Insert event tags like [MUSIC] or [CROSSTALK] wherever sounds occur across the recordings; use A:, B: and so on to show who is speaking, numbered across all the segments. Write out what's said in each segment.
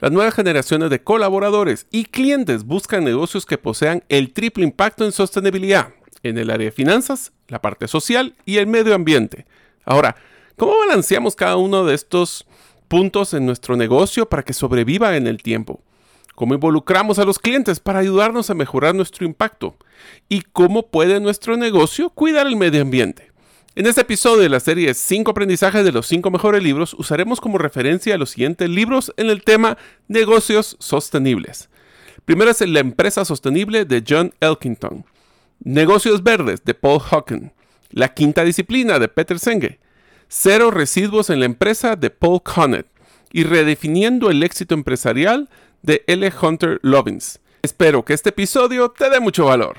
A: Las nuevas generaciones de colaboradores y clientes buscan negocios que posean el triple impacto en sostenibilidad en el área de finanzas, la parte social y el medio ambiente. Ahora, ¿cómo balanceamos cada uno de estos puntos en nuestro negocio para que sobreviva en el tiempo? ¿Cómo involucramos a los clientes para ayudarnos a mejorar nuestro impacto? ¿Y cómo puede nuestro negocio cuidar el medio ambiente? En este episodio de la serie 5 aprendizajes de los 5 mejores libros, usaremos como referencia los siguientes libros en el tema negocios sostenibles. Primero es La empresa sostenible de John Elkington, Negocios verdes de Paul Hawken, La quinta disciplina de Peter Senge, Cero residuos en la empresa de Paul Connett y Redefiniendo el éxito empresarial de L. Hunter Lovins. Espero que este episodio te dé mucho valor.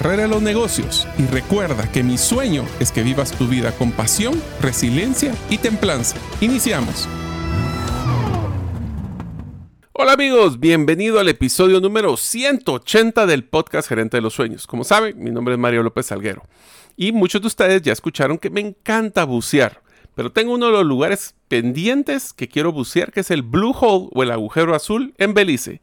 A: carrera los negocios y recuerda que mi sueño es que vivas tu vida con pasión, resiliencia y templanza. Iniciamos. Hola amigos, bienvenido al episodio número 180 del podcast Gerente de los Sueños. Como saben, mi nombre es Mario López Salguero y muchos de ustedes ya escucharon que me encanta bucear, pero tengo uno de los lugares pendientes que quiero bucear que es el Blue Hole o el agujero azul en Belice.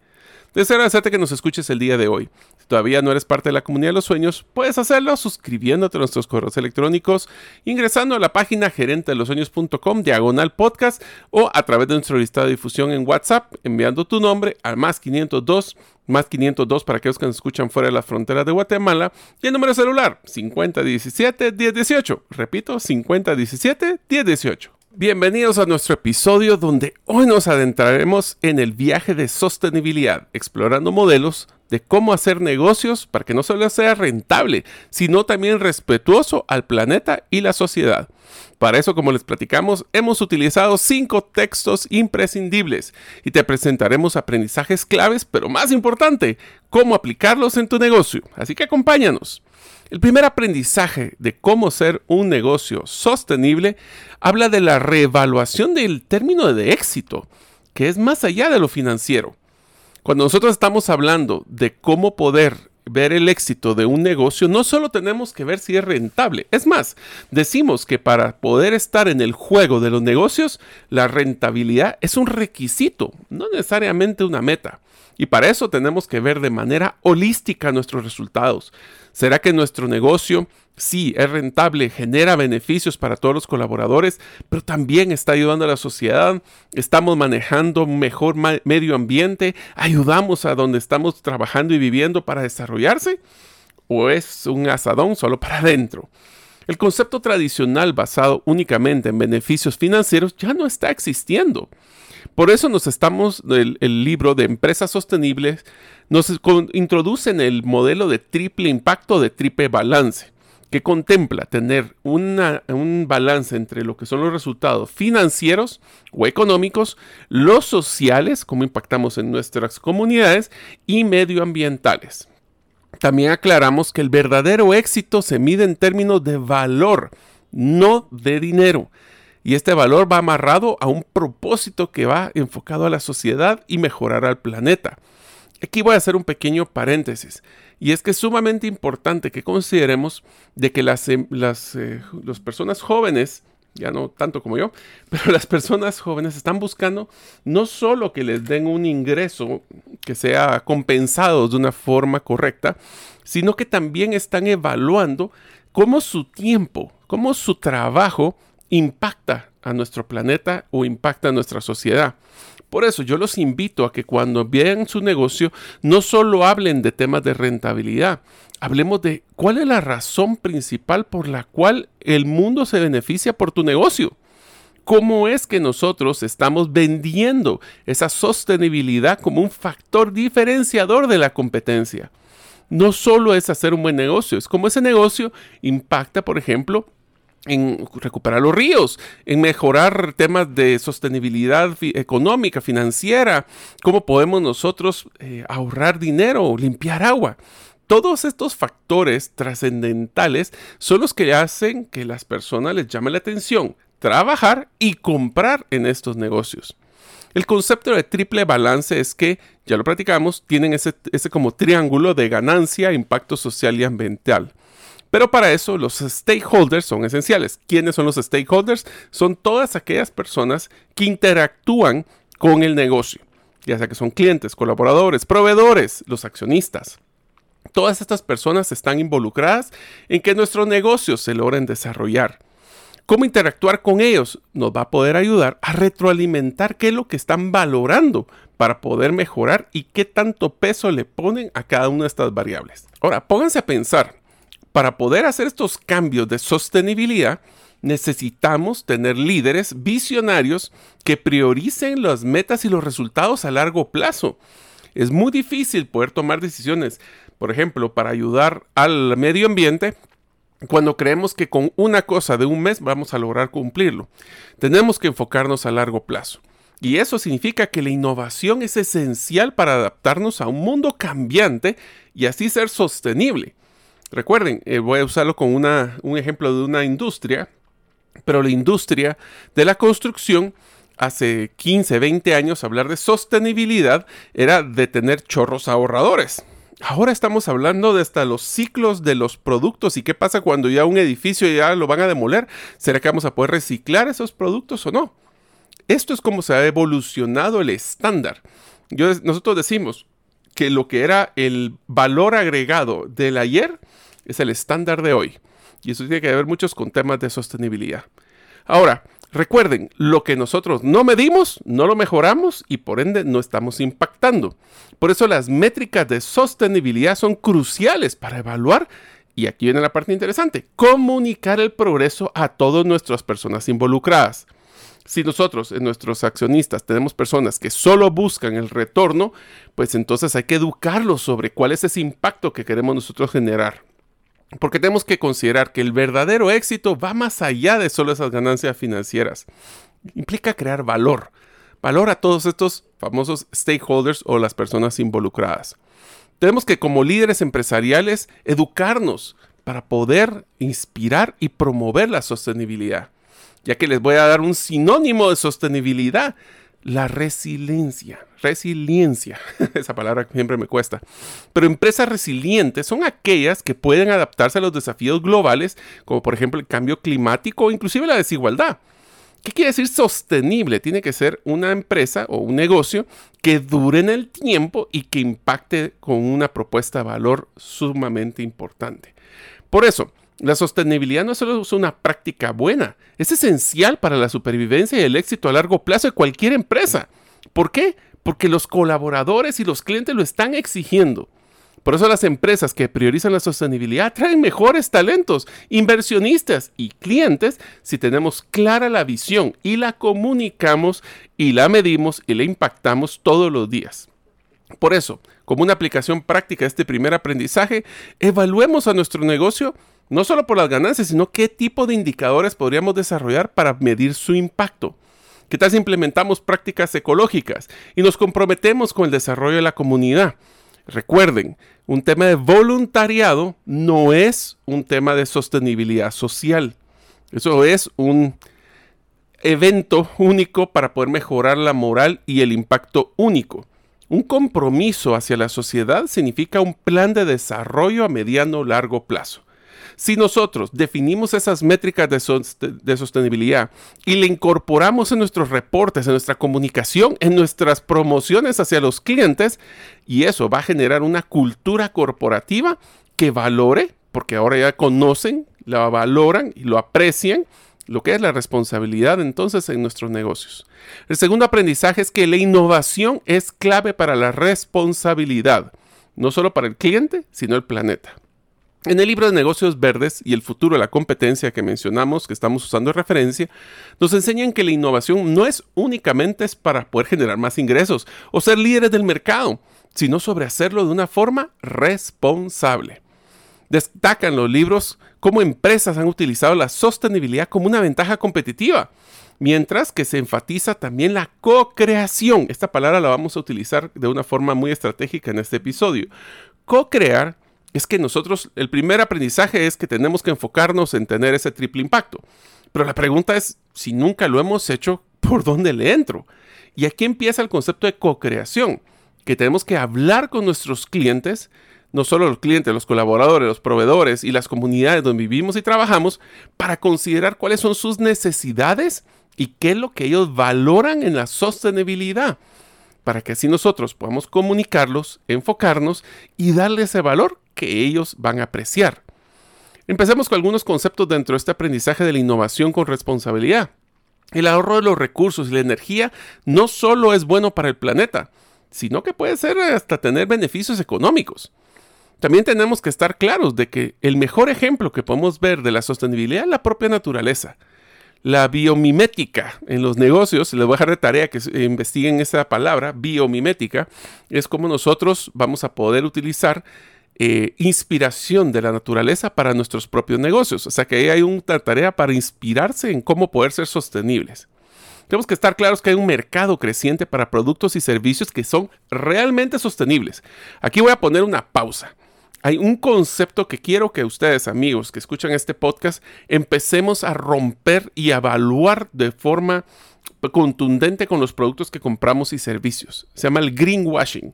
A: Deseo agradecerte que nos escuches el día de hoy. Todavía no eres parte de la comunidad de los sueños, puedes hacerlo suscribiéndote a nuestros correos electrónicos, ingresando a la página gerente de los sueños.com, diagonal podcast, o a través de nuestro listado de difusión en WhatsApp, enviando tu nombre al más 502 más 502 para aquellos que nos escuchan fuera de las fronteras de Guatemala y el número celular 5017 1018. Repito, 5017 1018. Bienvenidos a nuestro episodio donde hoy nos adentraremos en el viaje de sostenibilidad, explorando modelos de cómo hacer negocios para que no solo sea rentable, sino también respetuoso al planeta y la sociedad. Para eso, como les platicamos, hemos utilizado cinco textos imprescindibles y te presentaremos aprendizajes claves, pero más importante, cómo aplicarlos en tu negocio. Así que acompáñanos. El primer aprendizaje de cómo ser un negocio sostenible habla de la reevaluación del término de éxito, que es más allá de lo financiero. Cuando nosotros estamos hablando de cómo poder ver el éxito de un negocio, no solo tenemos que ver si es rentable. Es más, decimos que para poder estar en el juego de los negocios, la rentabilidad es un requisito, no necesariamente una meta. Y para eso tenemos que ver de manera holística nuestros resultados. ¿Será que nuestro negocio sí es rentable, genera beneficios para todos los colaboradores, pero también está ayudando a la sociedad? ¿Estamos manejando mejor medio ambiente? ¿Ayudamos a donde estamos trabajando y viviendo para desarrollarse? ¿O es un asadón solo para adentro? El concepto tradicional basado únicamente en beneficios financieros ya no está existiendo. Por eso nos estamos, el, libro de empresas sostenibles nos introduce en el modelo de triple impacto, de triple balance, que contempla tener un balance entre lo que son los resultados financieros o económicos, los sociales, cómo impactamos en nuestras comunidades, y medioambientales. También aclaramos que el verdadero éxito se mide en términos de valor, no de dinero y este valor va amarrado a un propósito que va enfocado a la sociedad y mejorar al planeta. Aquí voy a hacer un pequeño paréntesis, y es que es sumamente importante que consideremos de que las, em, las, eh, las personas jóvenes ya no tanto como yo, [LAUGHS] pero las personas jóvenes están buscando no solo que les den un ingreso que sea compensado de una forma correcta, sino que también están evaluando cómo su tiempo, cómo su trabajo impacta a nuestro planeta o impacta a nuestra sociedad. Por eso yo los invito a que cuando vean su negocio no solo hablen de temas de rentabilidad, hablemos de cuál es la razón principal por la cual el mundo se beneficia por tu negocio. ¿Cómo es que nosotros estamos vendiendo esa sostenibilidad como un factor diferenciador de la competencia? No solo es hacer un buen negocio, es como ese negocio impacta, por ejemplo, en recuperar los ríos, en mejorar temas de sostenibilidad económica, financiera, cómo podemos nosotros eh, ahorrar dinero, limpiar agua. Todos estos factores trascendentales son los que hacen que las personas les llame la atención trabajar y comprar en estos negocios. El concepto de triple balance es que, ya lo practicamos, tienen ese, ese como triángulo de ganancia, impacto social y ambiental. Pero para eso los stakeholders son esenciales. ¿Quiénes son los stakeholders? Son todas aquellas personas que interactúan con el negocio, ya sea que son clientes, colaboradores, proveedores, los accionistas. Todas estas personas están involucradas en que nuestros negocios se logren desarrollar. Cómo interactuar con ellos nos va a poder ayudar a retroalimentar qué es lo que están valorando para poder mejorar y qué tanto peso le ponen a cada una de estas variables. Ahora, pónganse a pensar, para poder hacer estos cambios de sostenibilidad, necesitamos tener líderes visionarios que prioricen las metas y los resultados a largo plazo. Es muy difícil poder tomar decisiones, por ejemplo, para ayudar al medio ambiente cuando creemos que con una cosa de un mes vamos a lograr cumplirlo. Tenemos que enfocarnos a largo plazo. Y eso significa que la innovación es esencial para adaptarnos a un mundo cambiante y así ser sostenible. Recuerden, eh, voy a usarlo con un ejemplo de una industria, pero la industria de la construcción hace 15, 20 años hablar de sostenibilidad era de tener chorros ahorradores. Ahora estamos hablando de hasta los ciclos de los productos y qué pasa cuando ya un edificio ya lo van a demoler. ¿Será que vamos a poder reciclar esos productos o no? Esto es como se ha evolucionado el estándar. nosotros decimos que lo que era el valor agregado del ayer es el estándar de hoy. Y eso tiene que ver muchos con temas de sostenibilidad. Ahora, recuerden, lo que nosotros no medimos, no lo mejoramos y por ende no estamos impactando. Por eso las métricas de sostenibilidad son cruciales para evaluar, y aquí viene la parte interesante, comunicar el progreso a todas nuestras personas involucradas. Si nosotros, en nuestros accionistas, tenemos personas que solo buscan el retorno, pues entonces hay que educarlos sobre cuál es ese impacto que queremos nosotros generar. Porque tenemos que considerar que el verdadero éxito va más allá de solo esas ganancias financieras. Implica crear valor. Valor a todos estos famosos stakeholders o las personas involucradas. Tenemos que como líderes empresariales educarnos para poder inspirar y promover la sostenibilidad. Ya que les voy a dar un sinónimo de sostenibilidad la resiliencia. Resiliencia, [LAUGHS] esa palabra siempre me cuesta. Pero empresas resilientes son aquellas que pueden adaptarse a los desafíos globales, como por ejemplo el cambio climático o inclusive la desigualdad. ¿Qué quiere decir sostenible? Tiene que ser una empresa o un negocio que dure en el tiempo y que impacte con una propuesta de valor sumamente importante. Por eso, la sostenibilidad no solo es una práctica buena, es esencial para la supervivencia y el éxito a largo plazo de cualquier empresa. ¿Por qué? Porque los colaboradores y los clientes lo están exigiendo. Por eso las empresas que priorizan la sostenibilidad traen mejores talentos, inversionistas y clientes si tenemos clara la visión y la comunicamos y la medimos y la impactamos todos los días. Por eso, como una aplicación práctica de este primer aprendizaje, evaluemos a nuestro negocio no solo por las ganancias, sino qué tipo de indicadores podríamos desarrollar para medir su impacto. ¿Qué tal si implementamos prácticas ecológicas y nos comprometemos con el desarrollo de la comunidad? Recuerden, un tema de voluntariado no es un tema de sostenibilidad social. Eso es un evento único para poder mejorar la moral y el impacto único. Un compromiso hacia la sociedad significa un plan de desarrollo a mediano largo plazo. Si nosotros definimos esas métricas de, sostenibilidad y le incorporamos en nuestros reportes, en nuestra comunicación, en nuestras promociones hacia los clientes, y eso va a generar una cultura corporativa que valore, porque ahora ya conocen, la valoran y lo aprecian, lo que es la responsabilidad entonces en nuestros negocios. El segundo aprendizaje es que la innovación es clave para la responsabilidad, no solo para el cliente, sino el planeta. En el libro de negocios verdes y el futuro de la competencia que mencionamos, que estamos usando de referencia, nos enseñan que la innovación no es únicamente para poder generar más ingresos o ser líderes del mercado, sino sobre hacerlo de una forma responsable. Destacan los libros cómo empresas han utilizado la sostenibilidad como una ventaja competitiva, mientras que se enfatiza también la co-creación. Esta palabra la vamos a utilizar de una forma muy estratégica en este episodio. Co-crear es que nosotros, el primer aprendizaje es que tenemos que enfocarnos en tener ese triple impacto. Pero la pregunta es, si nunca lo hemos hecho, ¿por dónde le entro? Y aquí empieza el concepto de co-creación, que tenemos que hablar con nuestros clientes no solo los clientes, los colaboradores, los proveedores y las comunidades donde vivimos y trabajamos, para considerar cuáles son sus necesidades y qué es lo que ellos valoran en la sostenibilidad, para que así nosotros podamos comunicarlos, enfocarnos y darle ese valor que ellos van a apreciar. Empecemos con algunos conceptos dentro de este aprendizaje de la innovación con responsabilidad. El ahorro de los recursos y la energía no solo es bueno para el planeta, sino que puede ser hasta tener beneficios económicos. También tenemos que estar claros de que el mejor ejemplo que podemos ver de la sostenibilidad es la propia naturaleza. La biomimética en los negocios, les voy a dejar de tarea que investiguen esa palabra, biomimética, es como nosotros vamos a poder utilizar eh, inspiración de la naturaleza para nuestros propios negocios. O sea que ahí hay una tarea para inspirarse en cómo poder ser sostenibles. Tenemos que estar claros que hay un mercado creciente para productos y servicios que son realmente sostenibles. Aquí voy a poner una pausa hay un concepto que quiero que ustedes, amigos, que escuchan este podcast, empecemos a romper y evaluar de forma contundente con los productos que compramos y servicios. Se llama el greenwashing.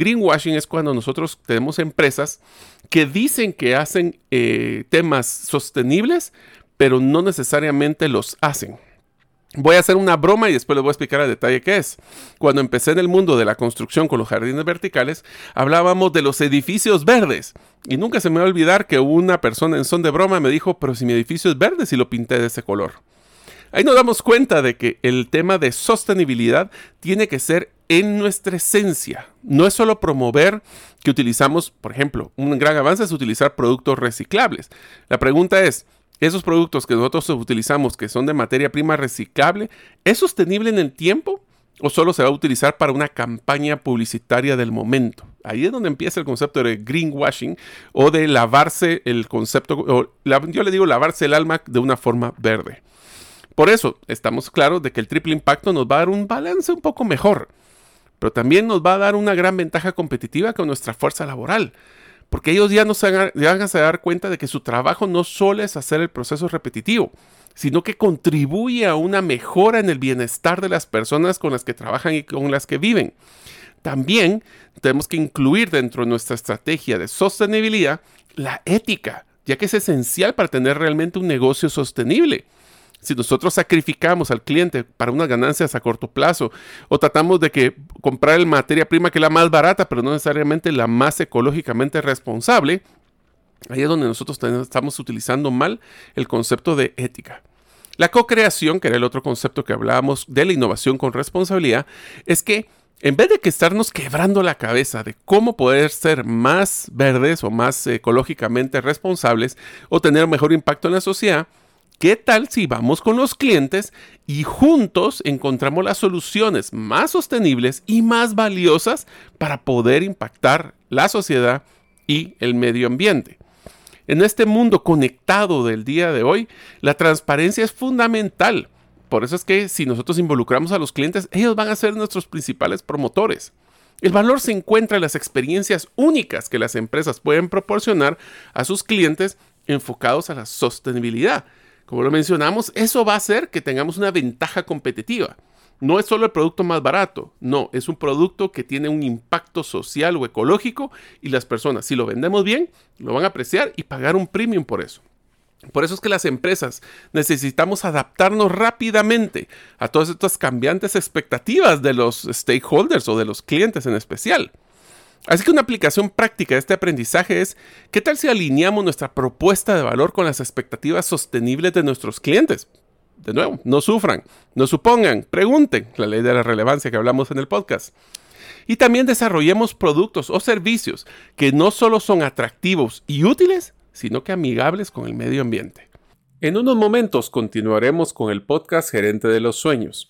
A: Greenwashing es cuando nosotros tenemos empresas que dicen que hacen eh, temas sostenibles, pero no necesariamente los hacen. Voy a hacer una broma y después les voy a explicar a detalle qué es. Cuando empecé en el mundo de la construcción con los jardines verticales, hablábamos de los edificios verdes. Y nunca se me va a olvidar que una persona en son de broma me dijo, pero si mi edificio es verde, si lo pinté de ese color. Ahí nos damos cuenta de que el tema de sostenibilidad tiene que ser en nuestra esencia. No es solo promover que utilizamos, por ejemplo, un gran avance es utilizar productos reciclables. La pregunta es, esos productos que nosotros utilizamos, que son de materia prima reciclable, ¿es sostenible en el tiempo o solo se va a utilizar para una campaña publicitaria del momento? Ahí es donde empieza el concepto de greenwashing o de lavarse el concepto, yo le digo lavarse el alma de una forma verde. Por eso estamos claros de que el triple impacto nos va a dar un balance un poco mejor, pero también nos va a dar una gran ventaja competitiva con nuestra fuerza laboral porque ellos ya, no se van, a, dar cuenta de que su trabajo no solo es hacer el proceso repetitivo, sino que contribuye a una mejora en el bienestar de las personas con las que trabajan y con las que viven. También tenemos que incluir dentro de nuestra estrategia de sostenibilidad la ética, ya que es esencial para tener realmente un negocio sostenible. Si nosotros sacrificamos al cliente para unas ganancias a corto plazo o tratamos de que comprar el materia prima que es la más barata, pero no necesariamente la más ecológicamente responsable, ahí es donde nosotros estamos utilizando mal el concepto de ética. La co-creación, que era el otro concepto que hablábamos de la innovación con responsabilidad, es que en vez de que estarnos quebrando la cabeza de cómo poder ser más verdes o más ecológicamente responsables o tener mejor impacto en la sociedad, ¿Qué tal si vamos con los clientes y juntos encontramos las soluciones más sostenibles y más valiosas para poder impactar la sociedad y el medio ambiente? En este mundo conectado del día de hoy, la transparencia es fundamental. Por eso es que si nosotros involucramos a los clientes, ellos van a ser nuestros principales promotores. El valor se encuentra en las experiencias únicas que las empresas pueden proporcionar a sus clientes enfocados a la sostenibilidad como lo mencionamos, eso va a hacer que tengamos una ventaja competitiva. no es solo el producto más barato, no, es un producto que tiene un impacto social o ecológico y las personas, si lo vendemos bien, lo van a apreciar y pagar un premium por eso. Por eso es que las empresas necesitamos adaptarnos rápidamente a todas estas cambiantes expectativas de los stakeholders o de los clientes en especial. Así que una aplicación práctica de este aprendizaje es, ¿qué tal si alineamos nuestra propuesta de valor con las expectativas sostenibles de nuestros clientes? De nuevo, no sufran, no supongan, pregunten, la ley de la relevancia que hablamos en el podcast. Y también desarrollemos productos o servicios que no solo son atractivos y útiles, sino que amigables con el medio ambiente. En unos momentos continuaremos con el podcast Gerente de los Sueños.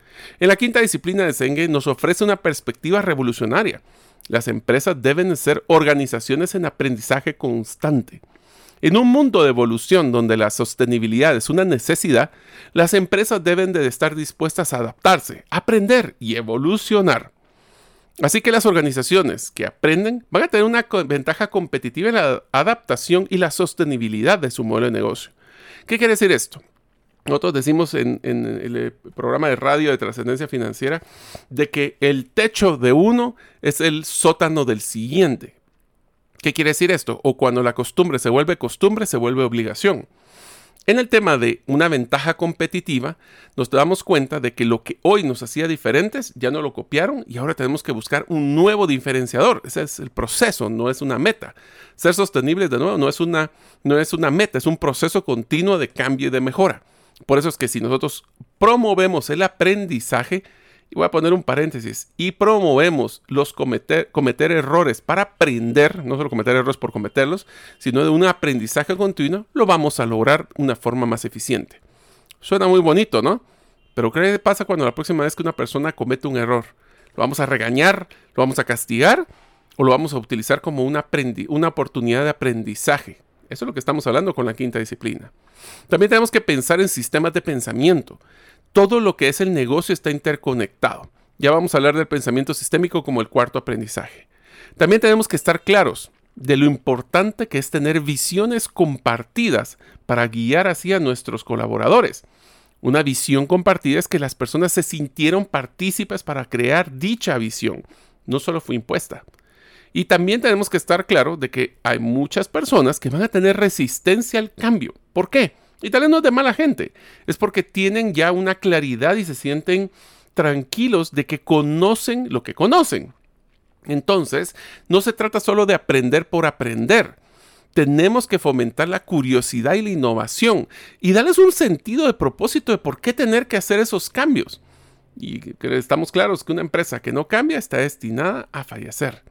A: En la quinta disciplina de Senge nos ofrece una perspectiva revolucionaria. Las empresas deben ser organizaciones en aprendizaje constante. En un mundo de evolución donde la sostenibilidad es una necesidad, las empresas deben de estar dispuestas a adaptarse, aprender y evolucionar. Así que las organizaciones que aprenden van a tener una ventaja competitiva en la adaptación y la sostenibilidad de su modelo de negocio. ¿Qué quiere decir esto? Nosotros decimos en, el eh, programa de radio de trascendencia financiera de que el techo de uno es el sótano del siguiente. ¿Qué quiere decir esto? O cuando la costumbre se vuelve costumbre, se vuelve obligación. En el tema de una ventaja competitiva, nos damos cuenta de que lo que hoy nos hacía diferentes ya no lo copiaron y ahora tenemos que buscar un nuevo diferenciador. Ese es el proceso, no es una meta. Ser sostenibles de nuevo no es una, no es una meta, es un proceso continuo de cambio y de mejora. Por eso es que si nosotros promovemos el aprendizaje, y voy a poner un paréntesis, y promovemos los cometer, cometer errores para aprender, no solo cometer errores por cometerlos, sino de un aprendizaje continuo, lo vamos a lograr de una forma más eficiente. Suena muy bonito, ¿no? Pero ¿qué pasa cuando la próxima vez que una persona comete un error? ¿Lo vamos a regañar? ¿Lo vamos a castigar? ¿O lo vamos a utilizar como una, una oportunidad de aprendizaje? Eso es lo que estamos hablando con la quinta disciplina. También tenemos que pensar en sistemas de pensamiento. Todo lo que es el negocio está interconectado. Ya vamos a hablar del pensamiento sistémico como el cuarto aprendizaje. También tenemos que estar claros de lo importante que es tener visiones compartidas para guiar así a nuestros colaboradores. Una visión compartida es que las personas se sintieron partícipes para crear dicha visión. No solo fue impuesta. Y también tenemos que estar claro de que hay muchas personas que van a tener resistencia al cambio. ¿Por qué? Y tal vez no es de mala gente, es porque tienen ya una claridad y se sienten tranquilos de que conocen lo que conocen. Entonces, no se trata solo de aprender por aprender. Tenemos que fomentar la curiosidad y la innovación y darles un sentido de propósito de por qué tener que hacer esos cambios. Y estamos claros que una empresa que no cambia está destinada a fallecer.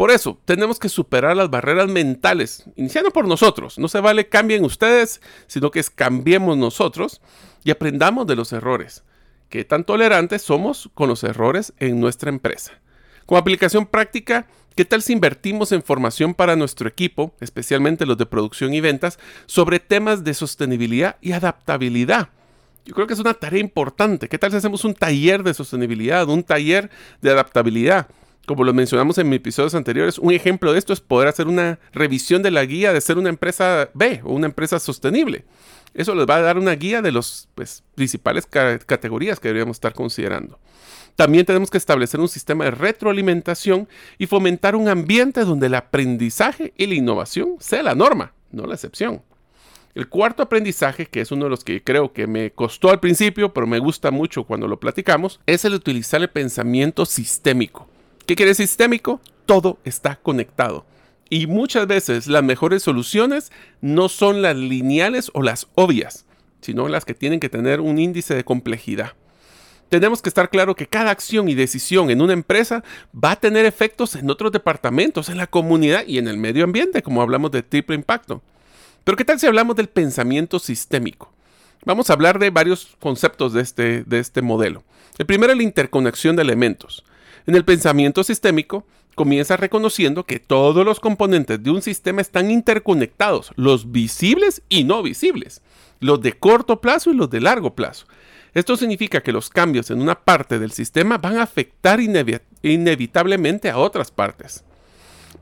A: Por eso, tenemos que superar las barreras mentales, iniciando por nosotros. No se vale cambien ustedes, sino que es cambiemos nosotros y aprendamos de los errores. Qué tan tolerantes somos con los errores en nuestra empresa. Como aplicación práctica, ¿qué tal si invertimos en formación para nuestro equipo, especialmente los de producción y ventas, sobre temas de sostenibilidad y adaptabilidad? Yo creo que es una tarea importante. ¿Qué tal si hacemos un taller de sostenibilidad, un taller de adaptabilidad? Como lo mencionamos en mis episodios anteriores, un ejemplo de esto es poder hacer una revisión de la guía de ser una empresa B o una empresa sostenible. Eso les va a dar una guía de las pues, principales categorías que deberíamos estar considerando. También tenemos que establecer un sistema de retroalimentación y fomentar un ambiente donde el aprendizaje y la innovación sea la norma, no la excepción. El cuarto aprendizaje, que es uno de los que creo que me costó al principio, pero me gusta mucho cuando lo platicamos, es el utilizar el pensamiento sistémico. ¿Qué quiere sistémico? Todo está conectado. Y muchas veces las mejores soluciones no son las lineales o las obvias, sino las que tienen que tener un índice de complejidad. tenemos que estar claro que cada acción y decisión en una empresa va a tener efectos en otros departamentos, en la comunidad y en el medio ambiente, como hablamos de triple impacto. Pero ¿qué tal si hablamos del pensamiento sistémico? Vamos a hablar de varios conceptos de este, de este modelo. El primero es la interconexión de elementos. En el pensamiento sistémico, comienza reconociendo que todos los componentes de un sistema están interconectados, los visibles y no visibles, los de corto plazo y los de largo plazo. Esto significa que los cambios en una parte del sistema van a afectar inevitablemente a otras partes.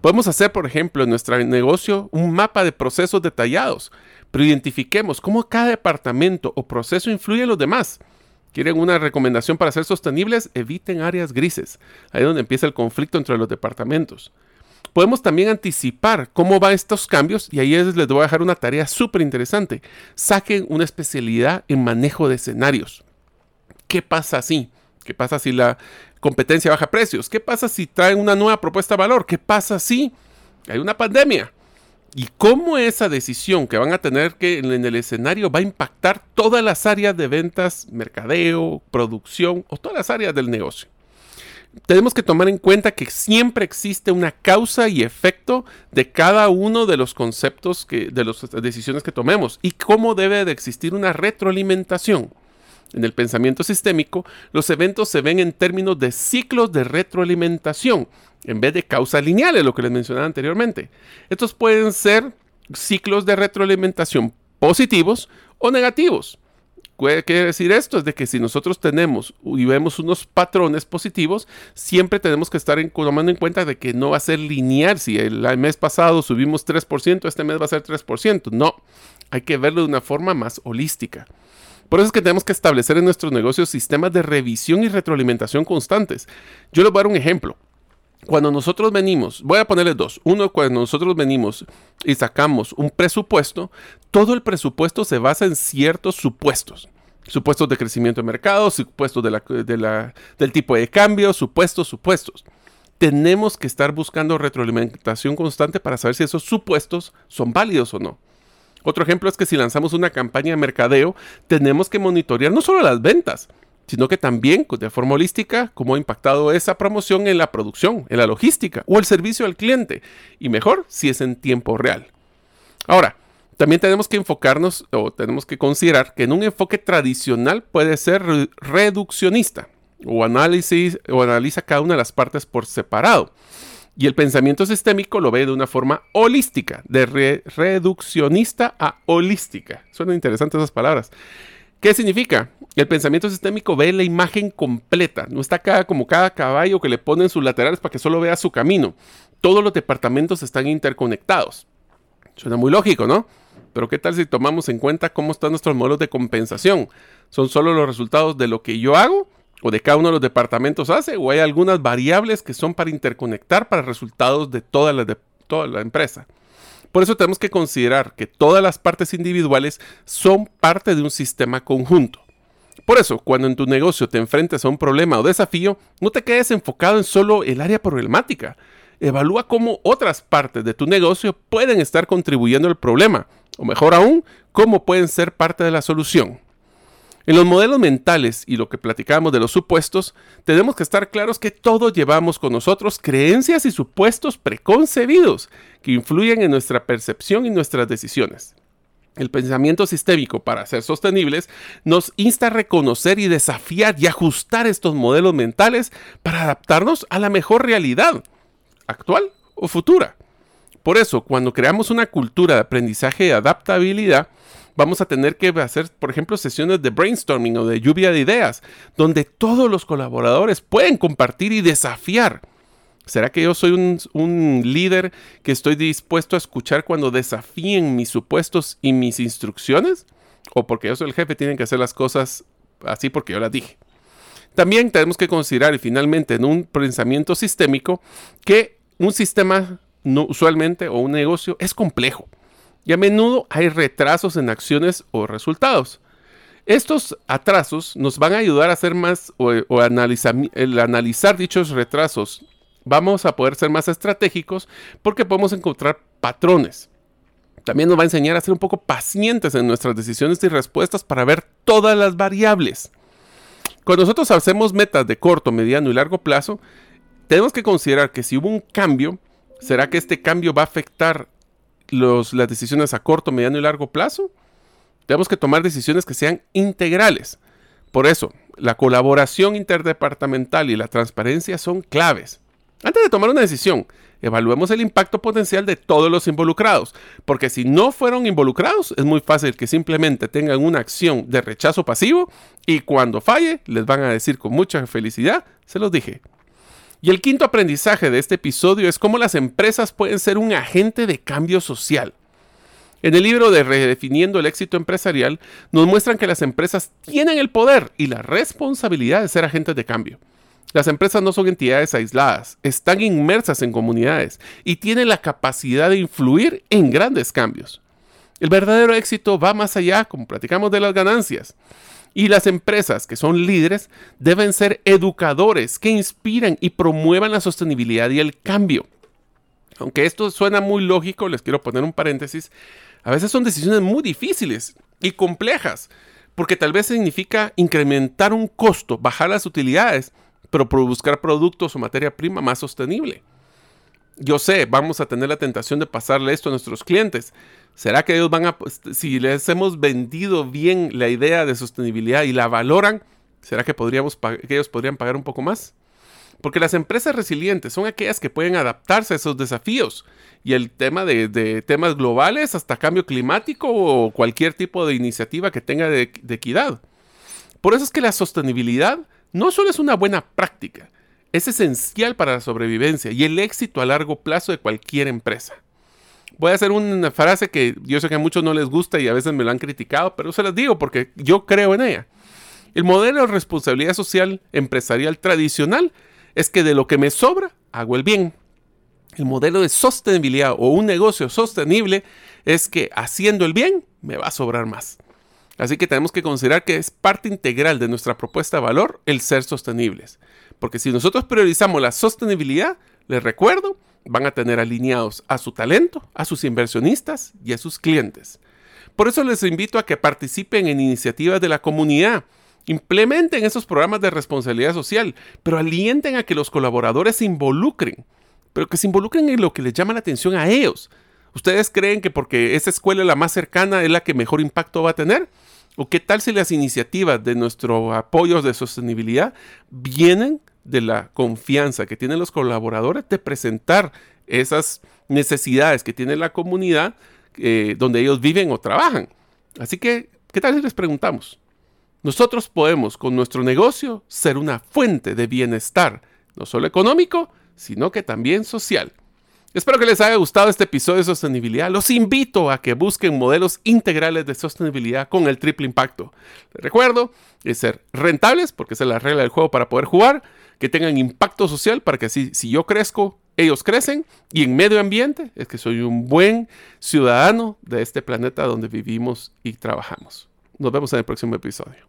A: Podemos hacer, por ejemplo, en nuestro negocio un mapa de procesos detallados, pero identifiquemos cómo cada departamento o proceso influye en los demás. ¿Quieren una recomendación para ser sostenibles? Eviten áreas grises. Ahí es donde empieza el conflicto entre los departamentos. Podemos también anticipar cómo van estos cambios y ahí les voy a dejar una tarea súper interesante. Saquen una especialidad en manejo de escenarios. ¿Qué pasa si? ¿Qué pasa si la competencia baja precios? ¿Qué pasa si traen una nueva propuesta de valor? ¿Qué pasa si hay una pandemia? ¿Y cómo esa decisión que van a tener que en el escenario va a impactar todas las áreas de ventas, mercadeo, producción o todas las áreas del negocio? tenemos que tomar en cuenta que siempre existe una causa y efecto de cada uno de los conceptos que, de las decisiones que tomemos y cómo debe de existir una retroalimentación. En el pensamiento sistémico, los eventos se ven en términos de ciclos de retroalimentación, en vez de causas lineales, lo que les mencionaba anteriormente. Estos pueden ser ciclos de retroalimentación positivos o negativos. ¿Qué quiere decir esto? Es de que si nosotros tenemos y vemos unos patrones positivos, siempre tenemos que estar tomando en cuenta de que no va a ser lineal. Si el, mes pasado subimos 3%, este mes va a ser 3%. No, hay que verlo de una forma más holística. Por eso es que tenemos que establecer en nuestros negocios sistemas de revisión y retroalimentación constantes. Yo les voy a dar un ejemplo. Cuando nosotros venimos, voy a ponerle dos. Uno, cuando nosotros venimos y sacamos un presupuesto, todo el presupuesto se basa en ciertos supuestos. Supuestos de crecimiento de mercado, supuestos del tipo de cambio, supuestos, supuestos. Tenemos que estar buscando retroalimentación constante para saber si esos supuestos son válidos o no. Otro ejemplo es que si lanzamos una campaña de mercadeo, tenemos que monitorear no solo las ventas, sino que también de forma holística cómo ha impactado esa promoción en la producción, en la logística o el servicio al cliente. Y mejor si es en tiempo real. Ahora, también tenemos que enfocarnos o tenemos que considerar que en un enfoque tradicional puede ser reduccionista o, análisis, o analiza cada una de las partes por separado. Y el pensamiento sistémico lo ve de una forma holística, de reduccionista a holística. Suenan interesantes esas palabras. ¿Qué significa? El pensamiento sistémico ve la imagen completa, no está cada, como cada caballo que le ponen sus laterales para que solo vea su camino. Todos los departamentos están interconectados. Suena muy lógico, ¿no? Pero ¿qué tal si tomamos en cuenta cómo están nuestros modelos de compensación? ¿Son solo los resultados de lo que yo hago o de cada uno de los departamentos hace? ¿O hay algunas variables que son para interconectar para resultados de toda la, empresa? Por eso tenemos que considerar que todas las partes individuales son parte de un sistema conjunto. Por eso, cuando en tu negocio te enfrentes a un problema o desafío, no te quedes enfocado en solo el área problemática. Evalúa cómo otras partes de tu negocio pueden estar contribuyendo al problema, o mejor aún, cómo pueden ser parte de la solución. En los modelos mentales y lo que platicamos de los supuestos, tenemos que estar claros que todos llevamos con nosotros creencias y supuestos preconcebidos que influyen en nuestra percepción y nuestras decisiones. El pensamiento sistémico para ser sostenibles nos insta a reconocer y desafiar y ajustar estos modelos mentales para adaptarnos a la mejor realidad, actual o futura. Por eso, cuando creamos una cultura de aprendizaje y adaptabilidad, vamos a tener que hacer, por ejemplo, sesiones de brainstorming o de lluvia de ideas, donde todos los colaboradores pueden compartir y desafiar. ¿Será que yo soy un, líder que estoy dispuesto a escuchar cuando desafíen mis supuestos y mis instrucciones? ¿O porque yo soy el jefe tienen que hacer las cosas así porque yo las dije? También tenemos que considerar, y finalmente, en un pensamiento sistémico, que un sistema usualmente o un negocio es complejo y a menudo hay retrasos en acciones o resultados. Estos atrasos nos van a ayudar a hacer más o, analizar, el analizar dichos retrasos. Vamos a poder ser más estratégicos porque podemos encontrar patrones. También nos va a enseñar a ser un poco pacientes en nuestras decisiones y respuestas para ver todas las variables. Cuando nosotros hacemos metas de corto, mediano y largo plazo, tenemos que considerar que si hubo un cambio, ¿será que este cambio va a afectar las decisiones a corto, mediano y largo plazo? Tenemos que tomar decisiones que sean integrales. Por eso, la colaboración interdepartamental y la transparencia son claves. Antes de tomar una decisión, evaluemos el impacto potencial de todos los involucrados, porque si no fueron involucrados, es muy fácil que simplemente tengan una acción de rechazo pasivo y cuando falle, les van a decir con mucha felicidad, se los dije. Y el quinto aprendizaje de este episodio es cómo las empresas pueden ser un agente de cambio social. En el libro de Redefiniendo el éxito empresarial nos muestran que las empresas tienen el poder y la responsabilidad de ser agentes de cambio. Las empresas no son entidades aisladas, están inmersas en comunidades y tienen la capacidad de influir en grandes cambios. El verdadero éxito va más allá, como platicamos, de las ganancias. Y las empresas que son líderes deben ser educadores que inspiran y promuevan la sostenibilidad y el cambio. Aunque esto suena muy lógico, les quiero poner un paréntesis, a veces son decisiones muy difíciles y complejas, porque tal vez significa incrementar un costo, bajar las utilidades, pero buscar productos o materia prima más sostenible. Yo sé, vamos a tener la tentación de pasarle esto a nuestros clientes, ¿Será que ellos van a, pues, si les hemos vendido bien la idea de sostenibilidad y la valoran, ¿será que, podríamos, que ellos podrían pagar un poco más? Porque las empresas resilientes son aquellas que pueden adaptarse a esos desafíos. Y el tema de, temas globales, hasta cambio climático o cualquier tipo de iniciativa que tenga de, de equidad. Por eso es que la sostenibilidad no solo es una buena práctica, es esencial para la sobrevivencia y el éxito a largo plazo de cualquier empresa. Voy a hacer una frase que yo sé que a muchos no les gusta y a veces me lo han criticado, pero se las digo porque yo creo en ella. El modelo de responsabilidad social empresarial tradicional es que de lo que me sobra, hago el bien. El modelo de sostenibilidad o un negocio sostenible es que haciendo el bien, me va a sobrar más. Así que tenemos que considerar que es parte integral de nuestra propuesta de valor el ser sostenibles. Porque si nosotros priorizamos la sostenibilidad, les recuerdo, van a tener alineados a su talento, a sus inversionistas y a sus clientes. Por eso les invito a que participen en iniciativas de la comunidad, implementen esos programas de responsabilidad social, pero alienten a que los colaboradores se involucren, pero que se involucren en lo que les llama la atención a ellos. ¿Ustedes creen que porque esa escuela la más cercana es la que mejor impacto va a tener? ¿O qué tal si las iniciativas de nuestro apoyo de sostenibilidad vienen de la confianza que tienen los colaboradores de presentar esas necesidades que tiene la comunidad eh, donde ellos viven o trabajan. Así que, ¿qué tal si les preguntamos? Nosotros podemos con nuestro negocio ser una fuente de bienestar, no solo económico, sino que también social. Espero que les haya gustado este episodio de sostenibilidad. Los invito a que busquen modelos integrales de sostenibilidad con el triple impacto. Les recuerdo, es ser rentables, porque esa es la regla del juego para poder jugar, que tengan impacto social para que así, si yo crezco, ellos crecen. Y en medio ambiente es que soy un buen ciudadano de este planeta donde vivimos y trabajamos. Nos vemos en el próximo episodio.